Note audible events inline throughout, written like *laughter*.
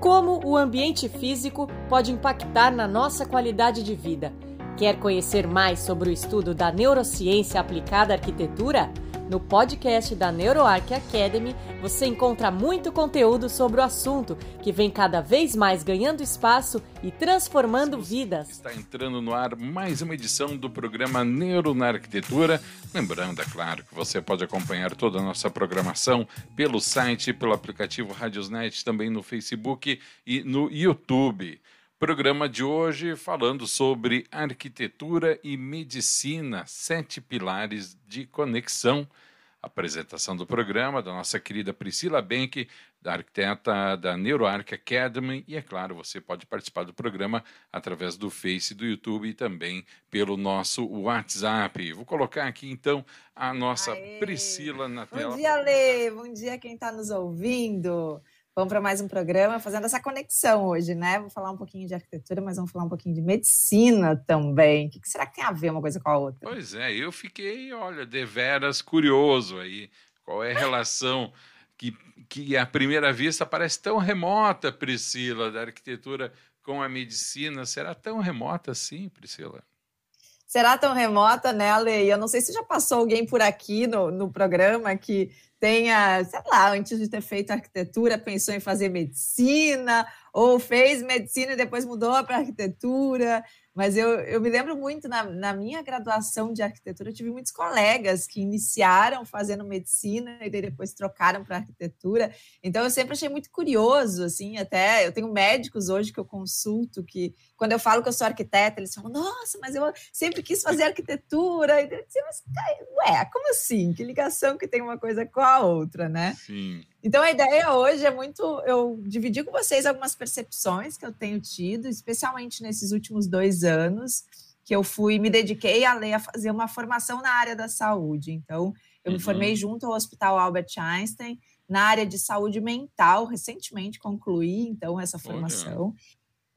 Como o ambiente físico pode impactar na nossa qualidade de vida? Quer conhecer mais sobre o estudo da neurociência aplicada à arquitetura? No podcast da NeuroArc Academy, você encontra muito conteúdo sobre o assunto, que vem cada vez mais ganhando espaço e transformando vidas. Está entrando no ar mais uma edição do programa Neuro na Arquitetura. Lembrando, é claro, que você pode acompanhar toda a nossa programação pelo site, pelo aplicativo Radiosnet, também no Facebook e no YouTube. Programa de hoje falando sobre arquitetura e medicina, sete pilares de conexão. Apresentação do programa da nossa querida Priscila Benck, da arquiteta da NeuroArc Academy. E é claro, você pode participar do programa através do Face, do YouTube e também pelo nosso WhatsApp. Vou colocar aqui então a nossa Aê. Priscila na tela. Bom dia, Lê. Bom dia quem está nos ouvindo. Vamos para mais um programa fazendo essa conexão hoje, né? Vou falar um pouquinho de arquitetura, mas vamos falar um pouquinho de medicina também. O que será que tem a ver uma coisa com a outra? Pois é, eu fiquei, olha, deveras curioso aí. Qual é a relação que, que à primeira vista parece tão remota, Priscila, da arquitetura com a medicina? Será tão remota assim, Priscila? Será tão remota, né, Ale? Eu não sei se já passou alguém por aqui no, no programa que tenha, sei lá, antes de ter feito arquitetura, pensou em fazer medicina, ou fez medicina e depois mudou para arquitetura. Mas eu, eu me lembro muito, na, na minha graduação de arquitetura, eu tive muitos colegas que iniciaram fazendo medicina e depois trocaram para arquitetura. Então, eu sempre achei muito curioso, assim, até eu tenho médicos hoje que eu consulto que, quando eu falo que eu sou arquiteta, eles falam, nossa, mas eu sempre quis fazer arquitetura. E eu disse, mas, ué, como assim? Que ligação que tem uma coisa com a outra, né? Sim. Então a ideia hoje é muito eu dividir com vocês algumas percepções que eu tenho tido, especialmente nesses últimos dois anos, que eu fui me dediquei a ler, a fazer uma formação na área da saúde. Então eu uhum. me formei junto ao Hospital Albert Einstein na área de saúde mental. Recentemente concluí então essa formação.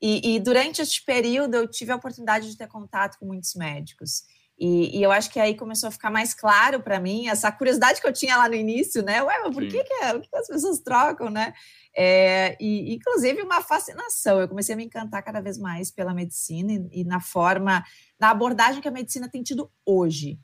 E, e durante este período eu tive a oportunidade de ter contato com muitos médicos. E, e, eu acho que aí começou a ficar mais claro para mim essa curiosidade que eu tinha lá no início, né? Ué, mas por que, que, é, que as pessoas trocam, né? É, e, inclusive, uma fascinação. Eu comecei a me encantar cada vez mais pela medicina e, e na forma, na abordagem que a medicina tem tido hoje.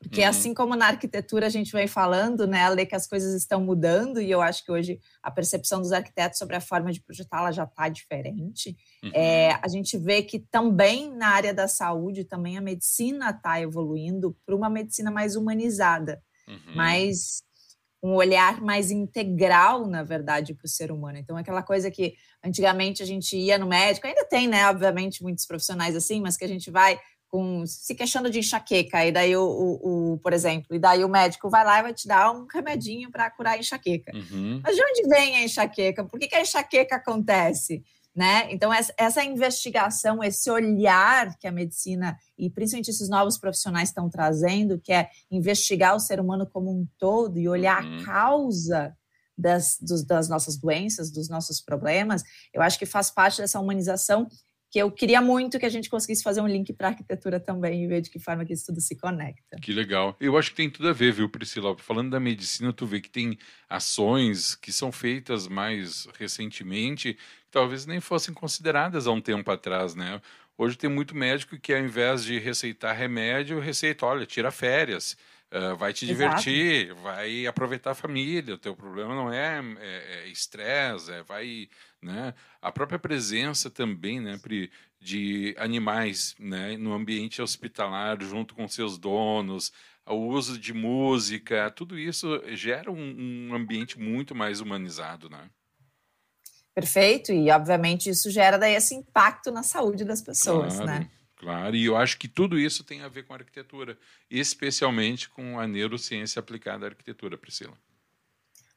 Porque uhum. assim como na arquitetura a gente vem falando, né, a lei que as coisas estão mudando, e eu acho que hoje a percepção dos arquitetos sobre a forma de projetá-la já está diferente. Uhum. É, a gente vê que também na área da saúde, também a medicina está evoluindo para uma medicina mais humanizada, uhum. mais um olhar mais integral, na verdade, para o ser humano. Então, aquela coisa que antigamente a gente ia no médico, ainda tem, né, obviamente, muitos profissionais assim, mas que a gente vai com se queixando de enxaqueca, e daí o, o, o, por exemplo, e daí o médico vai lá e vai te dar um remedinho para curar a enxaqueca. Uhum. Mas de onde vem a enxaqueca? Por que, que a enxaqueca acontece? Né? Então, essa, essa investigação, esse olhar que a medicina e principalmente esses novos profissionais estão trazendo, que é investigar o ser humano como um todo e olhar uhum. a causa das, dos, das nossas doenças, dos nossos problemas, eu acho que faz parte dessa humanização que eu queria muito que a gente conseguisse fazer um link para a arquitetura também e ver de que forma que isso tudo se conecta. Que legal. Eu acho que tem tudo a ver, viu, Priscila? Falando da medicina, tu vê que tem ações que são feitas mais recentemente, que talvez nem fossem consideradas há um tempo atrás, né? Hoje tem muito médico que ao invés de receitar remédio, receita, olha, tira férias. Uh, vai te divertir, Exato. vai aproveitar a família. O teu problema não é, é, é estresse, é, é, vai, né? A própria presença também, né, de animais, né, no ambiente hospitalar, junto com seus donos, o uso de música, tudo isso gera um, um ambiente muito mais humanizado, né? Perfeito, e obviamente isso gera daí esse impacto na saúde das pessoas, claro. né? Claro, e eu acho que tudo isso tem a ver com arquitetura, especialmente com a neurociência aplicada à arquitetura, Priscila.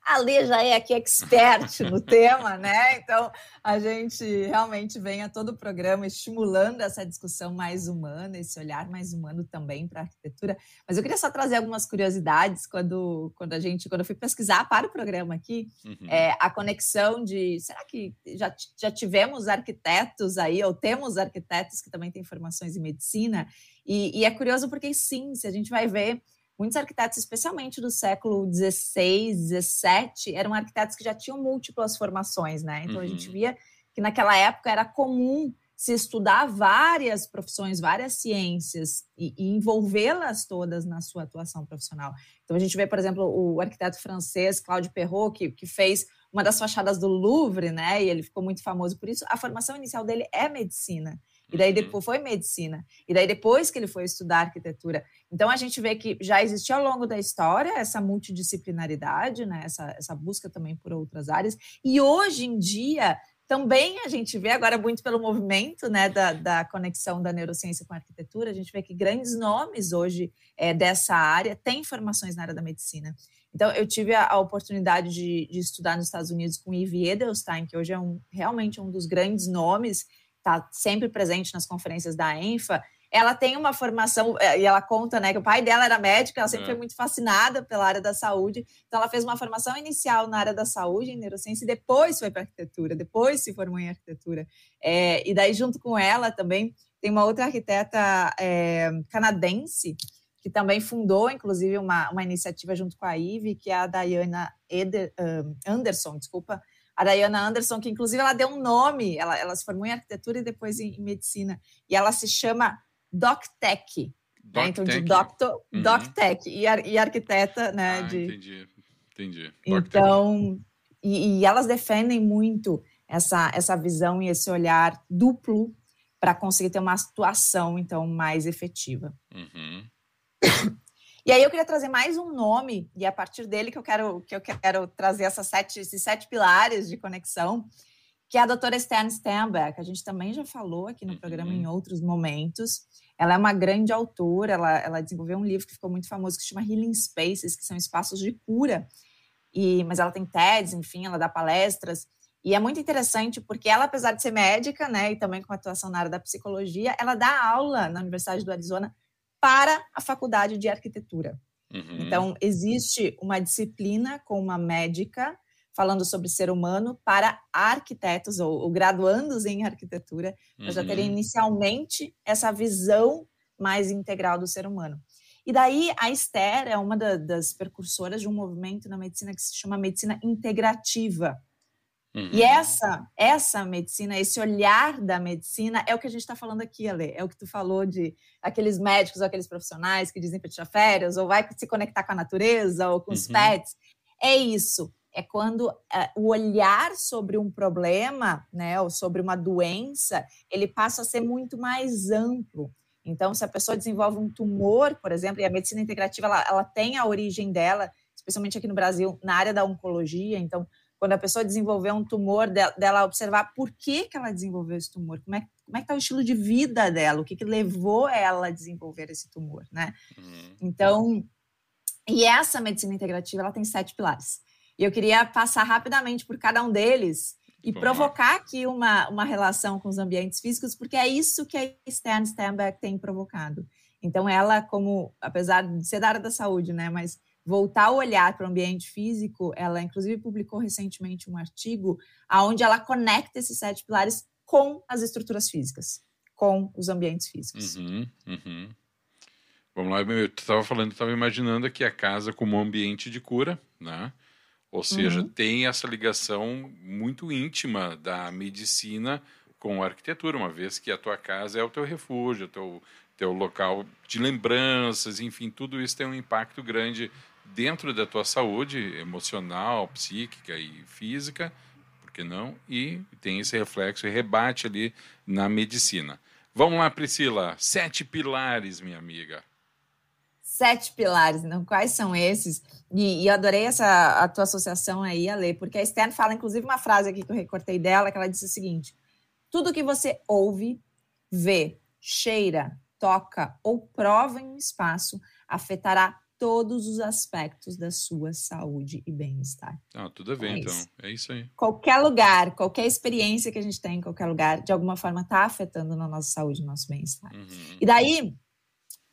A Lê já é aqui expert no *laughs* tema, né? Então a gente realmente vem a todo o programa estimulando essa discussão mais humana, esse olhar mais humano também para a arquitetura. Mas eu queria só trazer algumas curiosidades quando, quando a gente, quando eu fui pesquisar para o programa aqui, uhum. é, a conexão de será que já, já tivemos arquitetos aí, ou temos arquitetos que também têm formações em medicina? E, e é curioso porque sim, se a gente vai ver muitos arquitetos, especialmente do século XVI, XVII, eram arquitetos que já tinham múltiplas formações, né? Então uhum. a gente uhum. via que naquela época era comum se estudar várias profissões, várias ciências e, e envolvê-las todas na sua atuação profissional. Então a gente vê, por exemplo, o arquiteto francês Claude Perrault, que, que fez uma das fachadas do Louvre, né? E ele ficou muito famoso por isso. A formação inicial dele é medicina. E daí uhum. depois foi medicina. E daí depois que ele foi estudar arquitetura. Então a gente vê que já existiu ao longo da história essa multidisciplinaridade, né? Essa, essa busca também por outras áreas. E hoje em dia também a gente vê agora muito pelo movimento né, da, da conexão da neurociência com a arquitetura, a gente vê que grandes nomes hoje é, dessa área têm formações na área da medicina. Então, eu tive a, a oportunidade de, de, estudar nos Estados Unidos com Yves Edelstein, que hoje é um, realmente um dos grandes nomes, está sempre presente nas conferências da ENFA, ela tem uma formação, é, e ela conta, né, que o pai dela era médico, ela sempre é. foi muito fascinada pela área da saúde, então ela fez uma formação inicial na área da saúde, em neurociência, e depois foi para arquitetura, depois se formou em arquitetura. É, e daí, junto com ela também, tem uma outra arquiteta é, canadense, que também fundou, inclusive, uma, uma iniciativa junto com a IVE, que é a Diana Eder, um, Anderson, desculpa, a Diana Anderson, que inclusive ela deu um nome, ela, ela se formou em arquitetura e depois em, em medicina, e ela se chama DocTech. Doc né? Então, de doctor, uhum. DocTech e, ar, e arquiteta, né? Ah, de... entendi, entendi. Então, e, e, elas defendem muito essa, essa visão e esse olhar duplo para conseguir ter uma atuação, então, mais efetiva. Uhum. E aí eu queria trazer mais um nome, e é a partir dele que eu quero, que eu quero trazer essas sete, esses sete pilares de conexão, que é a doutora Stern Sternberg, a gente também já falou aqui no programa uhum. em outros momentos. Ela é uma grande autora, ela, ela desenvolveu um livro que ficou muito famoso que se chama Healing Spaces, que são espaços de cura. E, mas ela tem TEDs, enfim, ela dá palestras. E é muito interessante porque ela, apesar de ser médica, né, e também com atuação na área da psicologia, ela dá aula na Universidade do Arizona para a faculdade de arquitetura. Uhum. Então, existe uma disciplina com uma médica falando sobre ser humano para arquitetos ou, ou graduandos em arquitetura, para uhum. já terem inicialmente essa visão mais integral do ser humano. E daí a Esther é uma da, das precursoras de um movimento na medicina que se chama medicina integrativa. Uhum. E essa, essa medicina, esse olhar da medicina é o que a gente está falando aqui, Ale. É o que tu falou de aqueles médicos ou aqueles profissionais que dizem para tirar férias, ou vai se conectar com a natureza, ou com os uhum. pets. É isso é quando uh, o olhar sobre um problema, né, ou sobre uma doença, ele passa a ser muito mais amplo. Então, se a pessoa desenvolve um tumor, por exemplo, e a medicina integrativa ela, ela tem a origem dela, especialmente aqui no Brasil, na área da oncologia. Então, quando a pessoa desenvolveu um tumor, dela, observar por que, que ela desenvolveu esse tumor, como é, como é que está o estilo de vida dela, o que, que levou ela a desenvolver esse tumor, né? Uhum. Então, e essa medicina integrativa, ela tem sete pilares. E eu queria passar rapidamente por cada um deles e Vamos provocar aqui uma, uma relação com os ambientes físicos, porque é isso que a Stan Sternberg tem provocado. Então, ela, como, apesar de ser da área da saúde, né, mas voltar o olhar para o ambiente físico, ela inclusive publicou recentemente um artigo onde ela conecta esses sete pilares com as estruturas físicas, com os ambientes físicos. Uhum, uhum. Vamos lá, eu estava falando, estava imaginando aqui a casa como um ambiente de cura, né? Ou seja, uhum. tem essa ligação muito íntima da medicina com a arquitetura, uma vez que a tua casa é o teu refúgio, o teu, teu local de lembranças, enfim, tudo isso tem um impacto grande dentro da tua saúde emocional, psíquica e física, por que não? E tem esse reflexo e rebate ali na medicina. Vamos lá, Priscila. Sete pilares, minha amiga sete pilares. Então, quais são esses? E, e, adorei essa a tua associação aí, Ale, porque a Stern fala, inclusive, uma frase aqui que eu recortei dela, que ela disse o seguinte: tudo que você ouve, vê, cheira, toca ou prova em um espaço afetará todos os aspectos da sua saúde e bem-estar. Ah, tudo a ver, é então. Isso. É isso aí. Qualquer lugar, qualquer experiência que a gente tem em qualquer lugar, de alguma forma está afetando na nossa saúde, no nosso bem-estar. Uhum. E daí,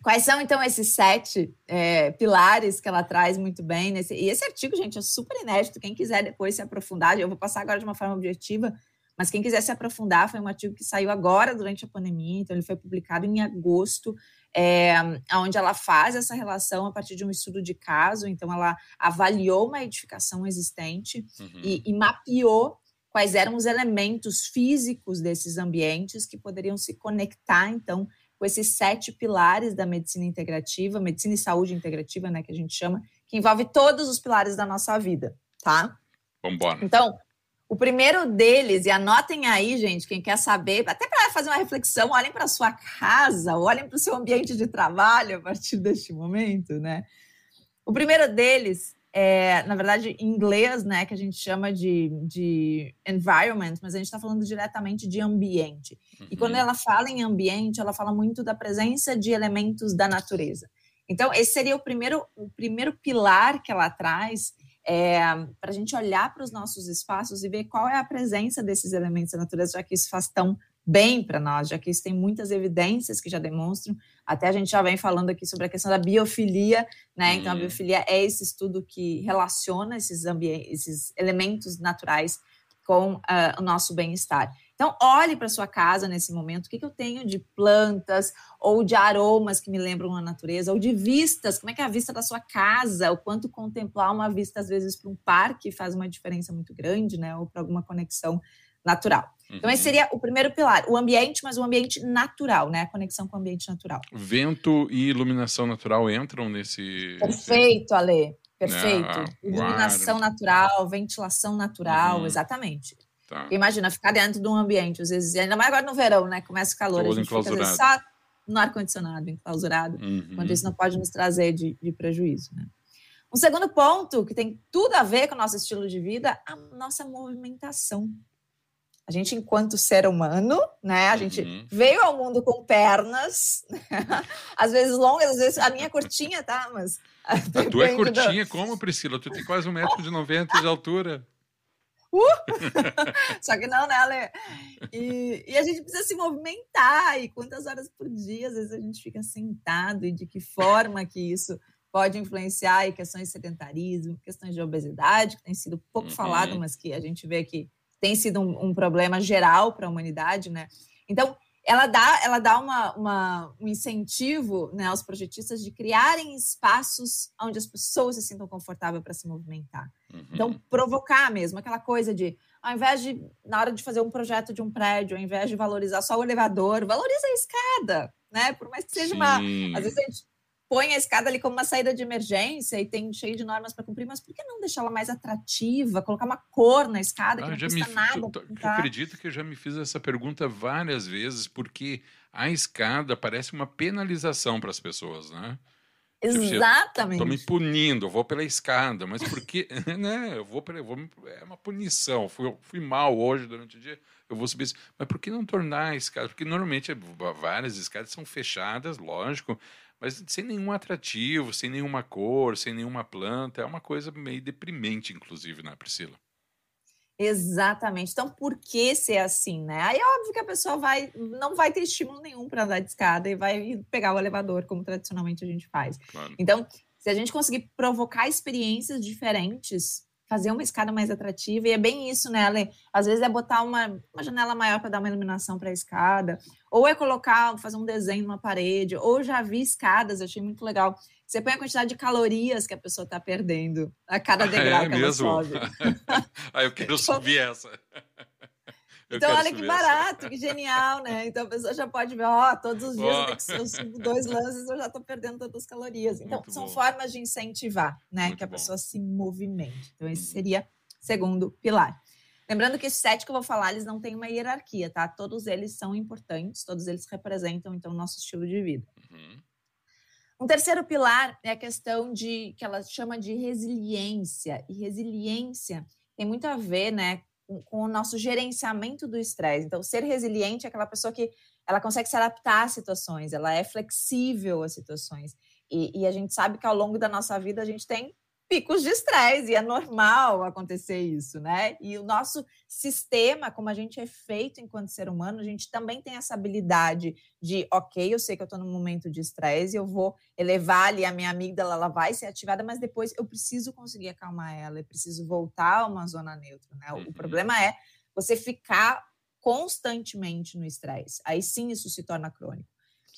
Quais são, então, esses sete é, pilares que ela traz muito bem? Nesse... E esse artigo, gente, é super inédito. Quem quiser depois se aprofundar, eu vou passar agora de uma forma objetiva, mas quem quiser se aprofundar, foi um artigo que saiu agora durante a pandemia, então ele foi publicado em agosto. É, onde ela faz essa relação a partir de um estudo de caso. Então, ela avaliou uma edificação existente uhum. e, e mapeou quais eram os elementos físicos desses ambientes que poderiam se conectar, então, com esses sete pilares da medicina integrativa, medicina e saúde integrativa, né, que a gente chama, que envolve todos os pilares da nossa vida, tá? Vamos embora. Então, o primeiro deles, e anotem aí, gente, quem quer saber, até para fazer uma reflexão, olhem para sua casa, olhem para o seu ambiente de trabalho a partir *laughs* deste momento, né? O primeiro deles é, na verdade, em inglês, né, que a gente chama de, de environment, mas a gente está falando diretamente de ambiente. Uhum. E quando uhum. ela fala em ambiente, ela fala muito da presença de elementos da natureza. Então, esse seria o primeiro, o primeiro pilar que ela traz é, para a gente olhar para os nossos espaços e ver qual é a presença desses elementos da natureza, já que isso faz tão bem para nós, já que isso tem muitas evidências que já demonstram. Até a gente já vem falando aqui sobre a questão da biofilia, né? Então, a uhum. biofilia é esse estudo que relaciona esses, esses elementos naturais com uh, o nosso bem-estar. Então, olhe para sua casa nesse momento, o que, que, eu tenho de plantas ou de aromas que me lembram a natureza, ou de vistas, como é que é a vista da sua casa, o quanto contemplar uma vista, às vezes, para um parque faz uma diferença muito grande, né? Ou para alguma conexão natural. Então, esse uhum. seria o primeiro pilar, o ambiente, mas o ambiente natural, né? A conexão com o ambiente natural. Vento e iluminação natural entram nesse. Perfeito, Ale. Perfeito. Ah, iluminação natural, ventilação natural, uhum. exatamente. Tá. Imagina ficar dentro de um ambiente, às vezes, ainda mais agora no verão, né? Começa o calor, Todo a gente fica só no ar-condicionado, enclausurado, uhum. quando isso não pode nos trazer de, de prejuízo, né? Um segundo ponto que tem tudo a ver com o nosso estilo de vida, a nossa movimentação. A gente, enquanto ser humano, né? A gente uhum. veio ao mundo com pernas, *laughs* às vezes longas, às vezes a minha é curtinha, tá? Mas. *laughs* A tua é curtinha, do... como, Priscila? Tu tem quase um metro de 90 de altura. Uh! *laughs* Só que não, né, Ale? E, e, a gente precisa se movimentar. E quantas horas por dia, às vezes, a gente fica sentado e de que forma que isso pode influenciar em questões de sedentarismo, questões de obesidade, que tem sido pouco uhum. falado, mas que a gente vê que tem sido um, um problema geral para a humanidade, né? Então, ela dá, ela dá uma, uma, um incentivo né, aos projetistas de criarem espaços onde as pessoas se sintam confortáveis para se movimentar. Uhum. Então, provocar mesmo aquela coisa de, ao invés de, na hora de fazer um projeto de um prédio, ao invés de valorizar só o elevador, valoriza a escada, né? Por mais que seja Sim. uma. Às vezes a gente põe a escada ali como uma saída de emergência e tem cheio de normas para cumprir, mas por que não deixá-la mais atrativa, colocar uma cor na escada que ah, não custa me, nada? Tu, tu acredito que eu já me fiz essa pergunta várias vezes, porque a escada parece uma penalização para as pessoas, né? Tipo, Exatamente. Estou me punindo, eu vou pela escada, mas por que, *laughs* né? Eu vou, eu vou é uma punição. Fui, fui mal hoje durante o dia, eu vou subir. Mas por que não tornar a escada? Porque normalmente várias escadas são fechadas, lógico, mas sem nenhum atrativo, sem nenhuma cor, sem nenhuma planta. É uma coisa meio deprimente, inclusive, né, Priscila? Exatamente. Então, por que ser assim, né? Aí é óbvio que a pessoa vai, não vai ter estímulo nenhum para andar de escada e vai pegar o elevador, como tradicionalmente a gente faz. Claro. Então, se a gente conseguir provocar experiências diferentes fazer uma escada mais atrativa. E é bem isso, né, Ale? Às vezes é botar uma, uma janela maior para dar uma iluminação para a escada, ou é colocar, fazer um desenho numa parede, ou já vi escadas, achei muito legal. Você põe a quantidade de calorias que a pessoa está perdendo a cada *laughs* degrau é que mesmo? ela sobe. *laughs* ah, eu quero *laughs* subir essa. Então, olha que barato, que genial, né? Então a pessoa já pode ver, ó, todos os dias oh. eu subo dois lances, eu já estou perdendo todas as calorias. Então, Muito são bom. formas de incentivar, né? Muito que a bom. pessoa se movimente. Então, esse uhum. seria segundo pilar. Lembrando que esses sete que eu vou falar, eles não têm uma hierarquia, tá? Todos eles são importantes, todos eles representam, então, o nosso estilo de vida. Uhum. Um terceiro pilar é a questão de que ela chama de resiliência. E resiliência tem muito a ver, né, com, o nosso gerenciamento do estresse. Então, ser resiliente é aquela pessoa que ela consegue se adaptar às situações, ela é flexível às situações. E, e a gente sabe que ao longo da nossa vida a gente tem picos de estresse, e é normal acontecer isso, né? E o nosso sistema, como a gente é feito enquanto ser humano, a gente também tem essa habilidade de, ok, eu sei que eu estou num momento de estresse, eu vou elevar ali a minha amígdala, ela vai ser ativada, mas depois eu preciso conseguir acalmar ela, eu preciso voltar a uma zona neutra, né? Uhum. O problema é você ficar constantemente no estresse. Aí sim isso se torna crônico.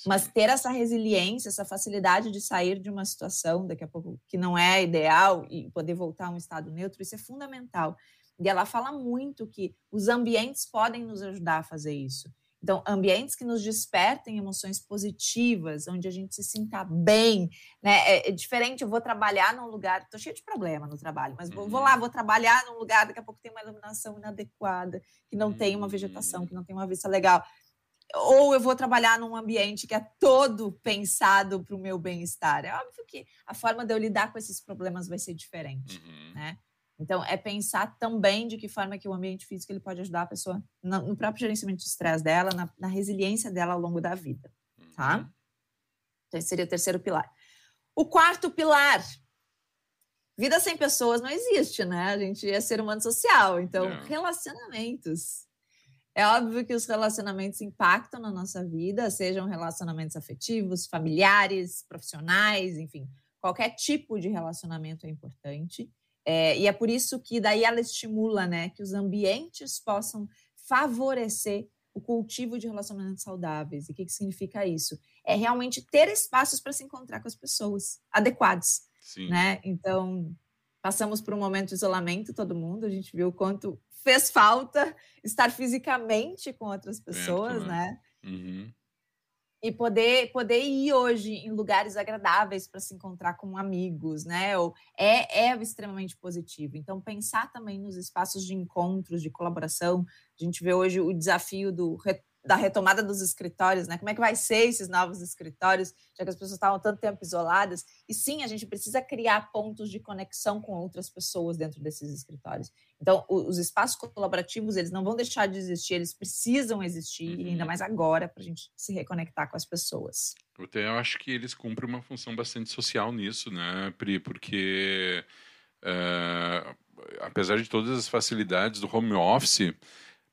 Mas ter essa resiliência, essa facilidade de sair de uma situação, daqui a pouco, que não é ideal e poder voltar a um estado neutro, isso é fundamental. E ela fala muito que os ambientes podem nos ajudar a fazer isso. Então, ambientes que nos despertem emoções positivas, onde a gente se sinta bem, né? É, é diferente, eu vou trabalhar num lugar, tô cheio de problema no trabalho, mas vou, vou lá, uhum. vou trabalhar num lugar, daqui a pouco tem uma iluminação inadequada, que não tem uma vegetação, que não tem uma vista legal. Ou eu vou trabalhar num ambiente que é todo pensado para o meu bem-estar. É óbvio que a forma de eu lidar com esses problemas vai ser diferente, uhum. né? Então, é pensar também de que forma que o ambiente físico ele pode ajudar a pessoa no, próprio gerenciamento de estresse dela, na, na, resiliência dela ao longo da vida, tá? Uhum. Então, esse seria o terceiro pilar. O quarto pilar, vida sem pessoas não existe, né? A gente é ser humano social, então, não. relacionamentos. É óbvio que os relacionamentos impactam na nossa vida, sejam relacionamentos afetivos, familiares, profissionais, enfim, qualquer tipo de relacionamento é importante. É, e é por isso que daí ela estimula né, que os ambientes possam favorecer o cultivo de relacionamentos saudáveis. E o que, que significa isso? É realmente ter espaços para se encontrar com as pessoas adequados. Sim. Né? Então, passamos por um momento de isolamento, todo mundo, a gente viu o quanto fez falta estar fisicamente com outras pessoas, né? Uhum e poder poder ir hoje em lugares agradáveis para se encontrar com amigos, né? Ou é, é extremamente positivo. Então pensar também nos espaços de encontros, de colaboração. A gente vê hoje o desafio do da retomada dos escritórios, né? Como é que vai ser esses novos escritórios, já que as pessoas estavam tanto tempo isoladas? E sim, a gente precisa criar pontos de conexão com outras pessoas dentro desses escritórios. Então, os espaços colaborativos, eles não vão deixar de existir, eles precisam existir, uhum. ainda mais agora, para a gente se reconectar com as pessoas. Eu acho que eles cumprem uma função bastante social nisso, né, Pri? Porque, uh, apesar de todas as facilidades do home office,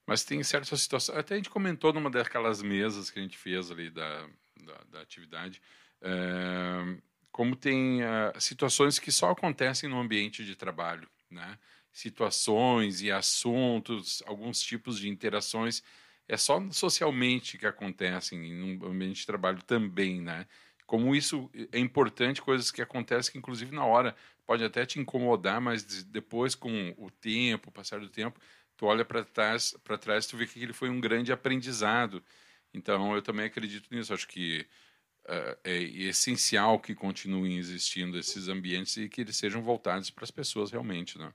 mas tem certas situações. Até a gente comentou numa daquelas mesas que a gente fez ali da, da, da atividade, é, como tem é, situações que só acontecem no ambiente de trabalho, né? Situações e assuntos, alguns tipos de interações, é só socialmente que acontecem no ambiente de trabalho também, né? Como isso é importante, coisas que acontecem que, inclusive, na hora pode até te incomodar, mas depois, com o tempo, o passar do tempo, tu olha para trás, para trás, tu vê que ele foi um grande aprendizado. Então, eu também acredito nisso. Acho que uh, é essencial que continuem existindo esses ambientes e que eles sejam voltados para as pessoas realmente, né?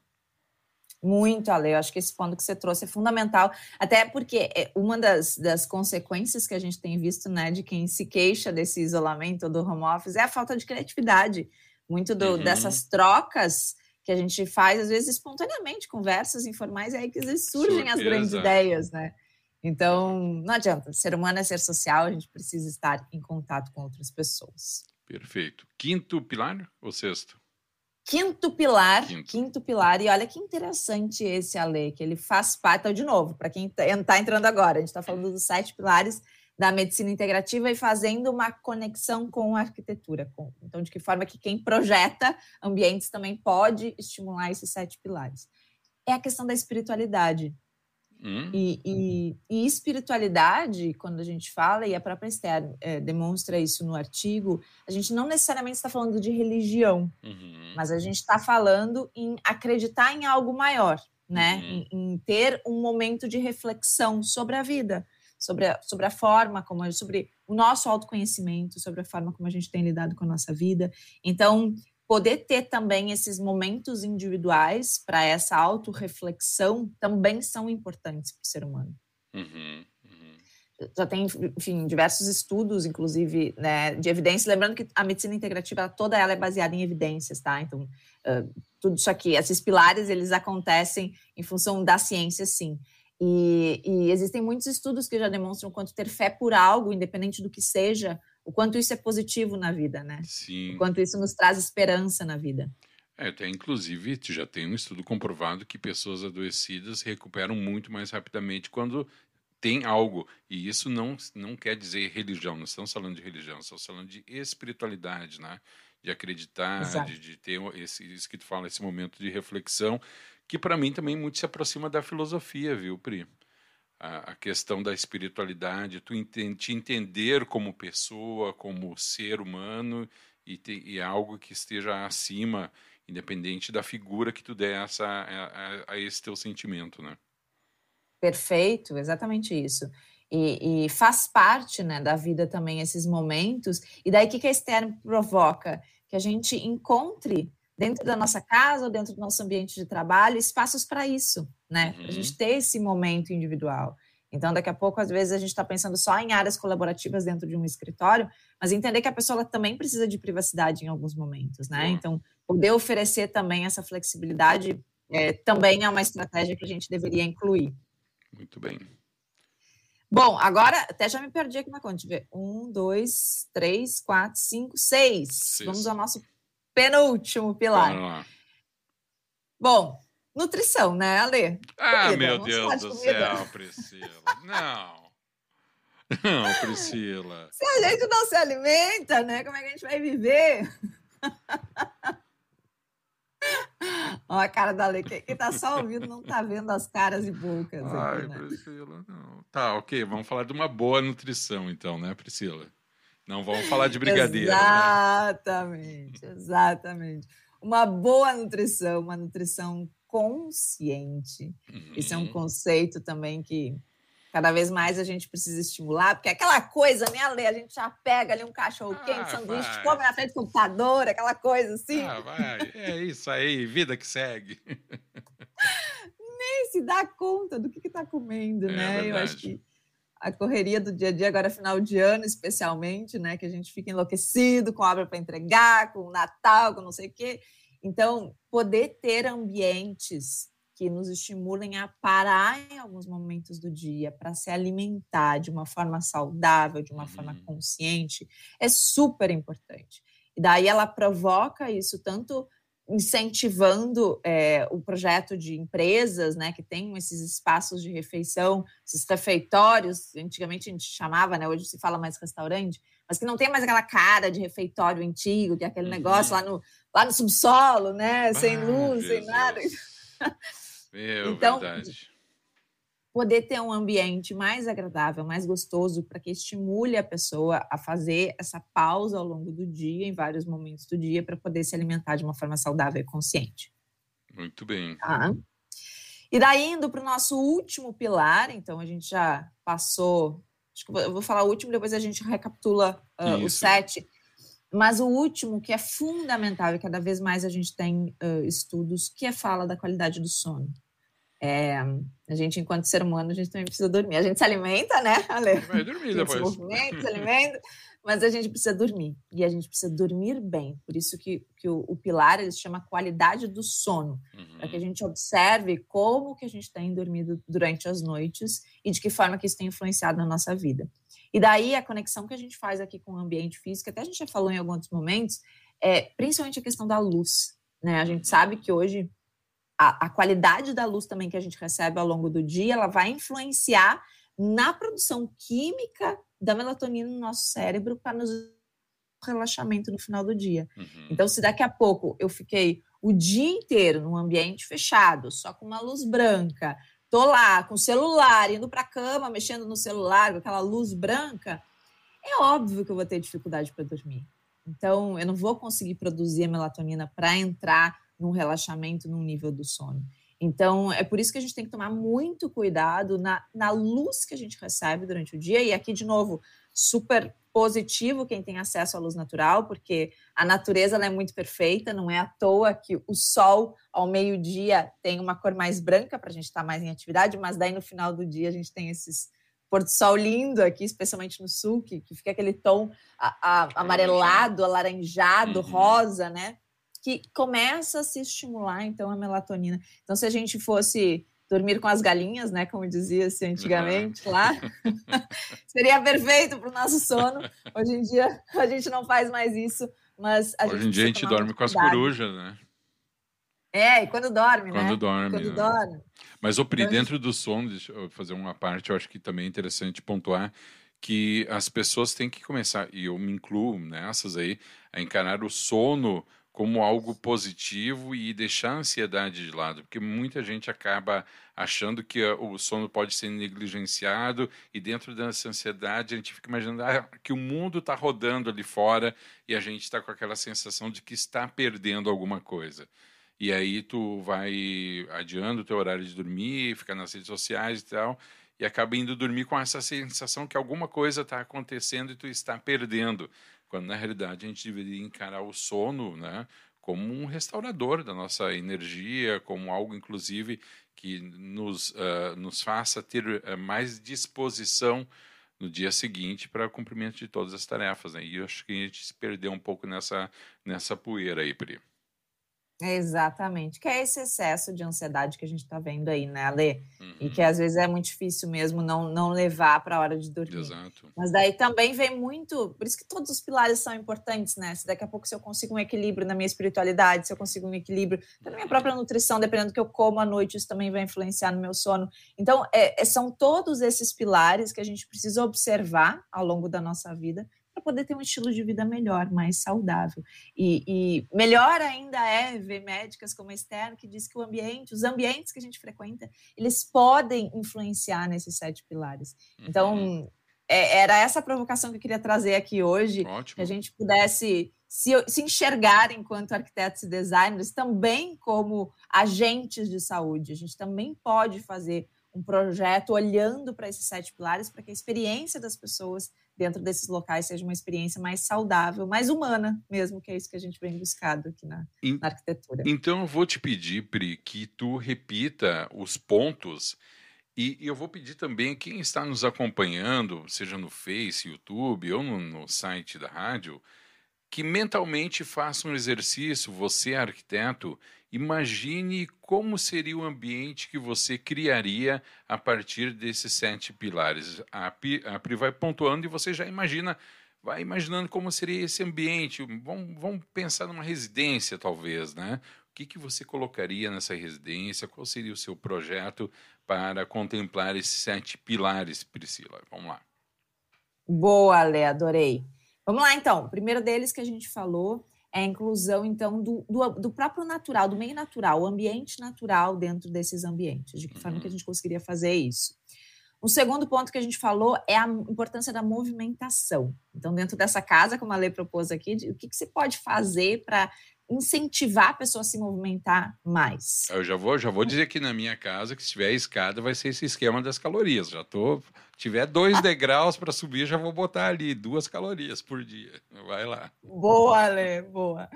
Muito, Ale. Eu acho que esse ponto que você trouxe é fundamental, até porque é uma das, das consequências que a gente tem visto, né, de quem se queixa desse isolamento do home office é a falta de criatividade. Muito do, uhum. dessas trocas que a gente faz, às vezes, espontaneamente, conversas informais, é aí que surgem Surpresa. as grandes ideias, né? Então, não adianta, ser humano é ser social, a gente precisa estar em contato com outras pessoas. Perfeito. Quinto pilar ou sexto? Quinto pilar, quinto. quinto. pilar, e olha que interessante esse Ale, que ele faz parte, então, de novo, para quem está tá entrando agora, a gente está falando dos sete pilares, da medicina integrativa e fazendo uma conexão com a arquitetura. Com, então, de que forma que quem projeta ambientes também pode estimular esses sete pilares. É a questão da espiritualidade. Hum. E, e, e, espiritualidade, quando a gente fala, e a própria Esther é, demonstra isso no artigo, a gente não necessariamente está falando de religião, uhum. mas a gente está falando em acreditar em algo maior, né? Uhum. Em, em ter um momento de reflexão sobre a vida sobre a, sobre a forma como, sobre o nosso autoconhecimento, sobre a forma como a gente tem lidado com a nossa vida. Então, poder ter também esses momentos individuais para essa autorreflexão também são importantes para o ser humano. Uhum, uhum. Já tem, enfim, diversos estudos, inclusive, né, de evidência. Lembrando que a medicina integrativa, toda ela é baseada em evidências, tá? Então, uh, tudo isso aqui, esses pilares, eles acontecem em função da ciência, sim. E, e, existem muitos estudos que já demonstram quanto ter fé por algo, independente do que seja, o quanto isso é positivo na vida, né? Sim. O quanto isso nos traz esperança na vida. É, até inclusive já tem um estudo comprovado que pessoas adoecidas recuperam muito mais rapidamente quando tem algo. E isso não, não quer dizer religião, não estamos falando de religião, estamos falando de espiritualidade, né? De acreditar, de, de, ter esse, isso que tu fala, esse momento de reflexão que para mim também muito se aproxima da filosofia, viu, Pri? a, a questão da espiritualidade, tu ente, te entender como pessoa, como ser humano e, te, e algo que esteja acima, independente da figura que tu der essa, a, a, esse teu sentimento, né? Perfeito, exatamente isso. E, e, faz parte né, da vida também esses momentos. E daí o que, que a Esther provoca? Que a gente encontre dentro da nossa casa ou dentro do nosso ambiente de trabalho espaços para isso, né? Para a gente uhum. ter esse momento individual. Então, daqui a pouco, às vezes, a gente está pensando só em áreas colaborativas dentro de um escritório, mas entender que a pessoa também precisa de privacidade em alguns momentos, né? Então, poder oferecer também essa flexibilidade é, também é uma estratégia que a gente deveria incluir. Muito bem. Bom, agora até já me perdi aqui na conta. Deixa eu ver. Um, dois, três, quatro, cinco, seis. seis. Vamos ao nosso penúltimo pilar. Bom, nutrição, né, Ale? Ah, comida. meu Vamos Deus do céu, Priscila. Não. Não, Priscila. *laughs* Se a gente não se alimenta, né? Como é que a gente vai viver? *laughs* Olha a cara da Ale, quem tá só ouvindo não tá vendo as caras e bocas. Ai, aqui, né? Priscila, não. Tá, ok, vamos falar de uma boa nutrição, então, né, Priscila? Não vamos falar de brigadeiro. Né? Exatamente, né? exatamente. Uma boa nutrição, uma nutrição consciente. Uhum. Isso é um conceito também que cada vez mais a gente precisa estimular, porque aquela coisa, né, Ale? A gente já pega ali um cachorro quente, ah, sanduíche, vai. come na frente do computador, aquela coisa assim. Ah, vai. É isso aí, vida que segue. *laughs* Nem se dá conta do que está comendo, é né? Verdade. Eu acho que a correria do dia a dia, agora final de ano especialmente, né? Que a gente fica enlouquecido com obra para entregar, com Natal, com não sei o quê. Então, poder ter ambientes que nos estimulem a parar em alguns momentos do dia para se alimentar de uma forma saudável, de uma uhum. forma consciente, é super importante. E daí ela provoca isso tanto incentivando é, o projeto de empresas, né, que tem esses espaços de refeição, esses refeitórios, antigamente a gente chamava, né, hoje se fala mais restaurante, mas que não tem mais aquela cara de refeitório antigo, que é aquele uhum. negócio lá no, lá no subsolo, né, ah, sem luz, Jesus. sem nada. Meu, então, verdade poder ter um ambiente mais agradável, mais gostoso, para que estimule a pessoa a fazer essa pausa ao longo do dia, em vários momentos do dia, para poder se alimentar de uma forma saudável e consciente. Muito bem. Tá? E daí, indo para o nosso último pilar, então a gente já passou. Acho que eu vou falar o último, depois a gente recapitula uh, o sete. Mas o último, que é fundamental e cada vez mais a gente tem uh, estudos, que é fala da qualidade do sono. É, a gente, enquanto ser humano, a gente também precisa dormir. A gente se alimenta, né, Ale? Vai dormir depois. Se movimenta, se alimenta, mas a gente precisa dormir. E a gente precisa dormir bem. Por isso que, que o, o pilar, ele se chama qualidade do sono. Uhum. Para que a gente observe como que a gente tem dormido durante as noites e de que forma que isso tem influenciado na nossa vida. E daí, a conexão que a gente faz aqui com o ambiente físico, até a gente já falou em alguns momentos, é principalmente a questão da luz. Né? A gente sabe que hoje a, a qualidade da luz também que a gente recebe ao longo do dia, ela vai influenciar na produção química da melatonina no nosso cérebro para nos relaxamento no final do dia. Uhum. Então, se daqui a pouco eu fiquei o dia inteiro num ambiente fechado, só com uma luz branca, tô lá com o celular, indo para a cama, mexendo no celular, com aquela luz branca, é óbvio que eu vou ter dificuldade para dormir. Então, eu não vou conseguir produzir a melatonina para entrar num relaxamento, num nível do sono. Então, é por isso que a gente tem que tomar muito cuidado na, na luz que a gente recebe durante o dia. E aqui, de novo, super positivo quem tem acesso à luz natural, porque a natureza é muito perfeita, não é à toa que o sol ao meio-dia tem uma cor mais branca para a gente estar tá mais em atividade, mas daí no final do dia a gente tem esses pôr do sol lindo aqui, especialmente no sul, que, que fica aquele tom a, a, amarelado, alaranjado, uhum. rosa, né? Que começa a se estimular, então, a melatonina. Então, se a gente fosse dormir com as galinhas, né, como dizia-se antigamente lá, *laughs* *laughs* seria perfeito para o nosso sono. Hoje em dia, a gente não faz mais isso, mas a Hoje em dia a gente dorme com as corujas, né? É, e quando dorme, quando né? Dorme, quando né? dorme. Mas, Opri, então, dentro do sono, deixa eu fazer uma parte, eu acho que também é interessante pontuar que as pessoas têm que começar, e eu me incluo nessas aí, a encarar o sono como algo positivo e deixar a ansiedade de lado, porque muita gente acaba achando que o sono pode ser negligenciado e dentro dessa ansiedade a gente fica imaginando ah, que o mundo está rodando ali fora e a gente está com aquela sensação de que está perdendo alguma coisa. E aí tu vai adiando o teu horário de dormir, fica nas redes sociais e tal, e acaba indo dormir com essa sensação que alguma coisa está acontecendo e tu está perdendo, quando na realidade a gente deveria encarar o sono, né, como um restaurador da nossa energia, como algo inclusive que nos uh, nos faça ter uh, mais disposição no dia seguinte para o cumprimento de todas as tarefas. Né? E eu acho que a gente se perdeu um pouco nessa nessa poeira aí, Pri. Exatamente, que é esse excesso de ansiedade que a gente está vendo aí, né, Ale? Uhum. E que uhum. às vezes é muito difícil mesmo não, não levar para a hora de dormir. Exato. Mas daí também vem muito, por isso que todos os pilares são importantes, né? Se daqui a pouco se eu consigo um equilíbrio na minha espiritualidade, se eu consigo um equilíbrio na minha própria nutrição, dependendo do que eu como à noite, isso também vai influenciar no meu sono. Então, é, é são todos esses pilares que a gente precisa observar ao longo da nossa vida poder ter um estilo de vida melhor, mais saudável. E, e, melhor ainda é ver médicas como a Esther, que diz que o ambiente, os ambientes que a gente frequenta, eles podem influenciar nesses sete pilares. Então, uhum. Então, é, era essa provocação que eu queria trazer aqui hoje, Ótimo. que a gente pudesse se, se enxergar enquanto arquitetos e designers também como agentes de saúde. A gente também pode fazer um projeto olhando para esses sete pilares para que a experiência das pessoas dentro desses locais seja uma experiência mais saudável, mais humana mesmo, que é isso que a gente vem buscado aqui na, na arquitetura. Então eu vou te pedir, Pri, que tu repita os pontos e, eu vou pedir também quem está nos acompanhando, seja no Face, YouTube ou no, no site da rádio, que mentalmente faça um exercício, você arquiteto, Imagine como seria o ambiente que você criaria a partir desses sete pilares. A Pri vai pontuando e você já imagina, vai imaginando como seria esse ambiente. Vamos, vamos pensar numa residência, talvez, né? O que, que você colocaria nessa residência? Qual seria o seu projeto para contemplar esses sete pilares, Priscila? Vamos lá. Boa, Lé, adorei. Vamos lá, então. O primeiro deles que a gente falou é a inclusão, então, do, do, do, próprio natural, do meio natural, o ambiente natural dentro desses ambientes. De que forma que a uhum. gente conseguiria fazer isso? O segundo ponto que a gente falou é a importância da movimentação. Então, dentro dessa casa, como a Lei propôs aqui, o que, que se pode fazer para incentivar a pessoa a se movimentar mais. Eu já vou, já vou dizer que na minha casa que se tiver escada vai ser esse esquema das calorias. Já tô, tiver dois degraus para subir, já vou botar ali duas calorias por dia. Vai lá. Boa, Lê, boa.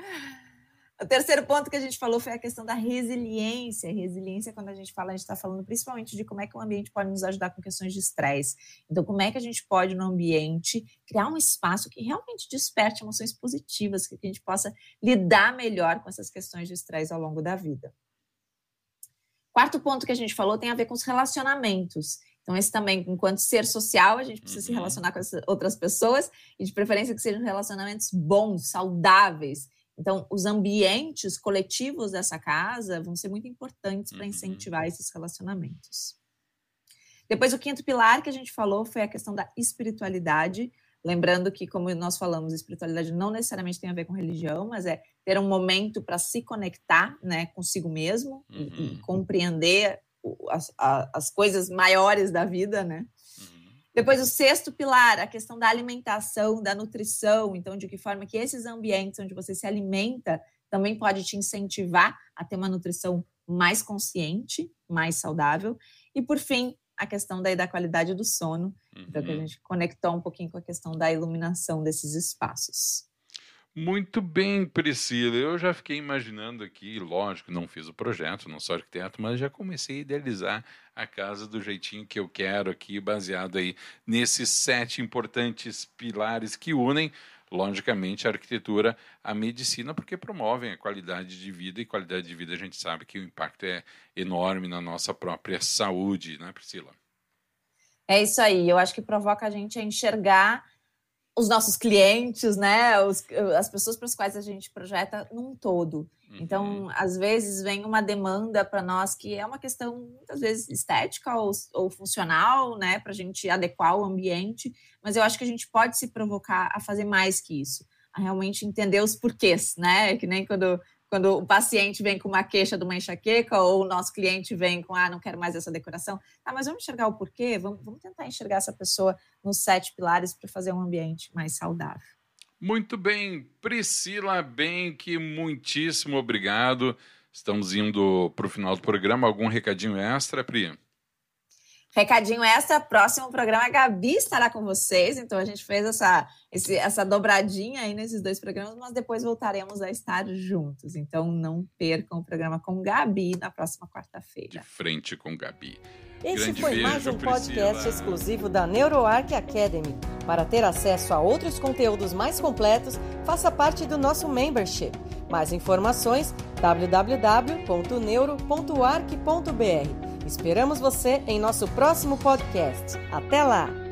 O terceiro ponto que a gente falou foi a questão da resiliência. Resiliência, quando a gente fala, a gente está falando principalmente de como é que o ambiente pode nos ajudar com questões de estresse. Então, como é que a gente pode, no ambiente, criar um espaço que realmente desperte emoções positivas, que a gente possa lidar melhor com essas questões de estresse ao longo da vida. Quarto ponto que a gente falou tem a ver com os relacionamentos. Então, esse também, enquanto ser social, a gente precisa uhum. se relacionar com outras pessoas e, de preferência, que sejam relacionamentos bons, saudáveis então, os ambientes coletivos dessa casa vão ser muito importantes para uhum. incentivar esses relacionamentos. Depois, o quinto pilar que a gente falou foi a questão da espiritualidade. Lembrando que, como nós falamos, espiritualidade não necessariamente tem a ver com religião, mas é ter um momento para se conectar né, consigo mesmo uhum. e, e, uhum. compreender as, as, coisas maiores da vida, né? Depois, o sexto pilar, a questão da alimentação, da nutrição. Então, de que forma que esses ambientes onde você se alimenta também pode te incentivar a ter uma nutrição mais consciente, mais saudável. E, por fim, a questão daí da qualidade do sono. Uhum. Então, que a uhum. gente conectou um pouquinho com a questão da iluminação desses espaços. Muito bem, Priscila. Eu já fiquei imaginando aqui, lógico, não fiz o projeto, não sou arquiteto, mas já comecei a idealizar a casa do jeitinho que eu quero aqui, baseado aí nesses sete importantes pilares que unem, logicamente, a arquitetura à medicina, porque promovem a qualidade de vida e qualidade de vida a gente sabe que o impacto é enorme na nossa própria saúde, né, Priscila? É isso aí. Eu acho que provoca a gente a enxergar os nossos clientes, né? Os, as pessoas para as quais a gente projeta num todo. Então, uhum. Então, às vezes vem uma demanda para nós que é uma questão muitas vezes estética ou, ou funcional, né? Para a gente adequar o ambiente, mas eu acho que a gente pode se provocar a fazer mais que isso. a realmente entender os porquês, né? Que nem quando quando o paciente vem com uma queixa de uma enxaqueca ou o nosso cliente vem com, ah, não quero mais essa decoração. Ah, mas vamos enxergar o porquê? Vamos, vamos tentar enxergar essa pessoa nos sete pilares para fazer um ambiente mais saudável. Muito bem, Priscila Benck, muitíssimo obrigado. Estamos indo para o final do programa. Algum recadinho extra, Pri? Recadinho extra, próximo programa a Gabi estará com vocês, então a gente fez essa, esse, essa dobradinha aí nesses dois programas, mas depois voltaremos a estar juntos, então não percam o programa com Gabi na próxima quarta-feira. De frente com Gabi. Esse Grande foi beijo, mais um podcast Priscila. exclusivo da NeuroArc Academy. Para ter acesso a outros conteúdos mais completos, faça parte do nosso membership. Mais informações www.neuro.arc.br Esperamos você em nosso próximo podcast. Até lá!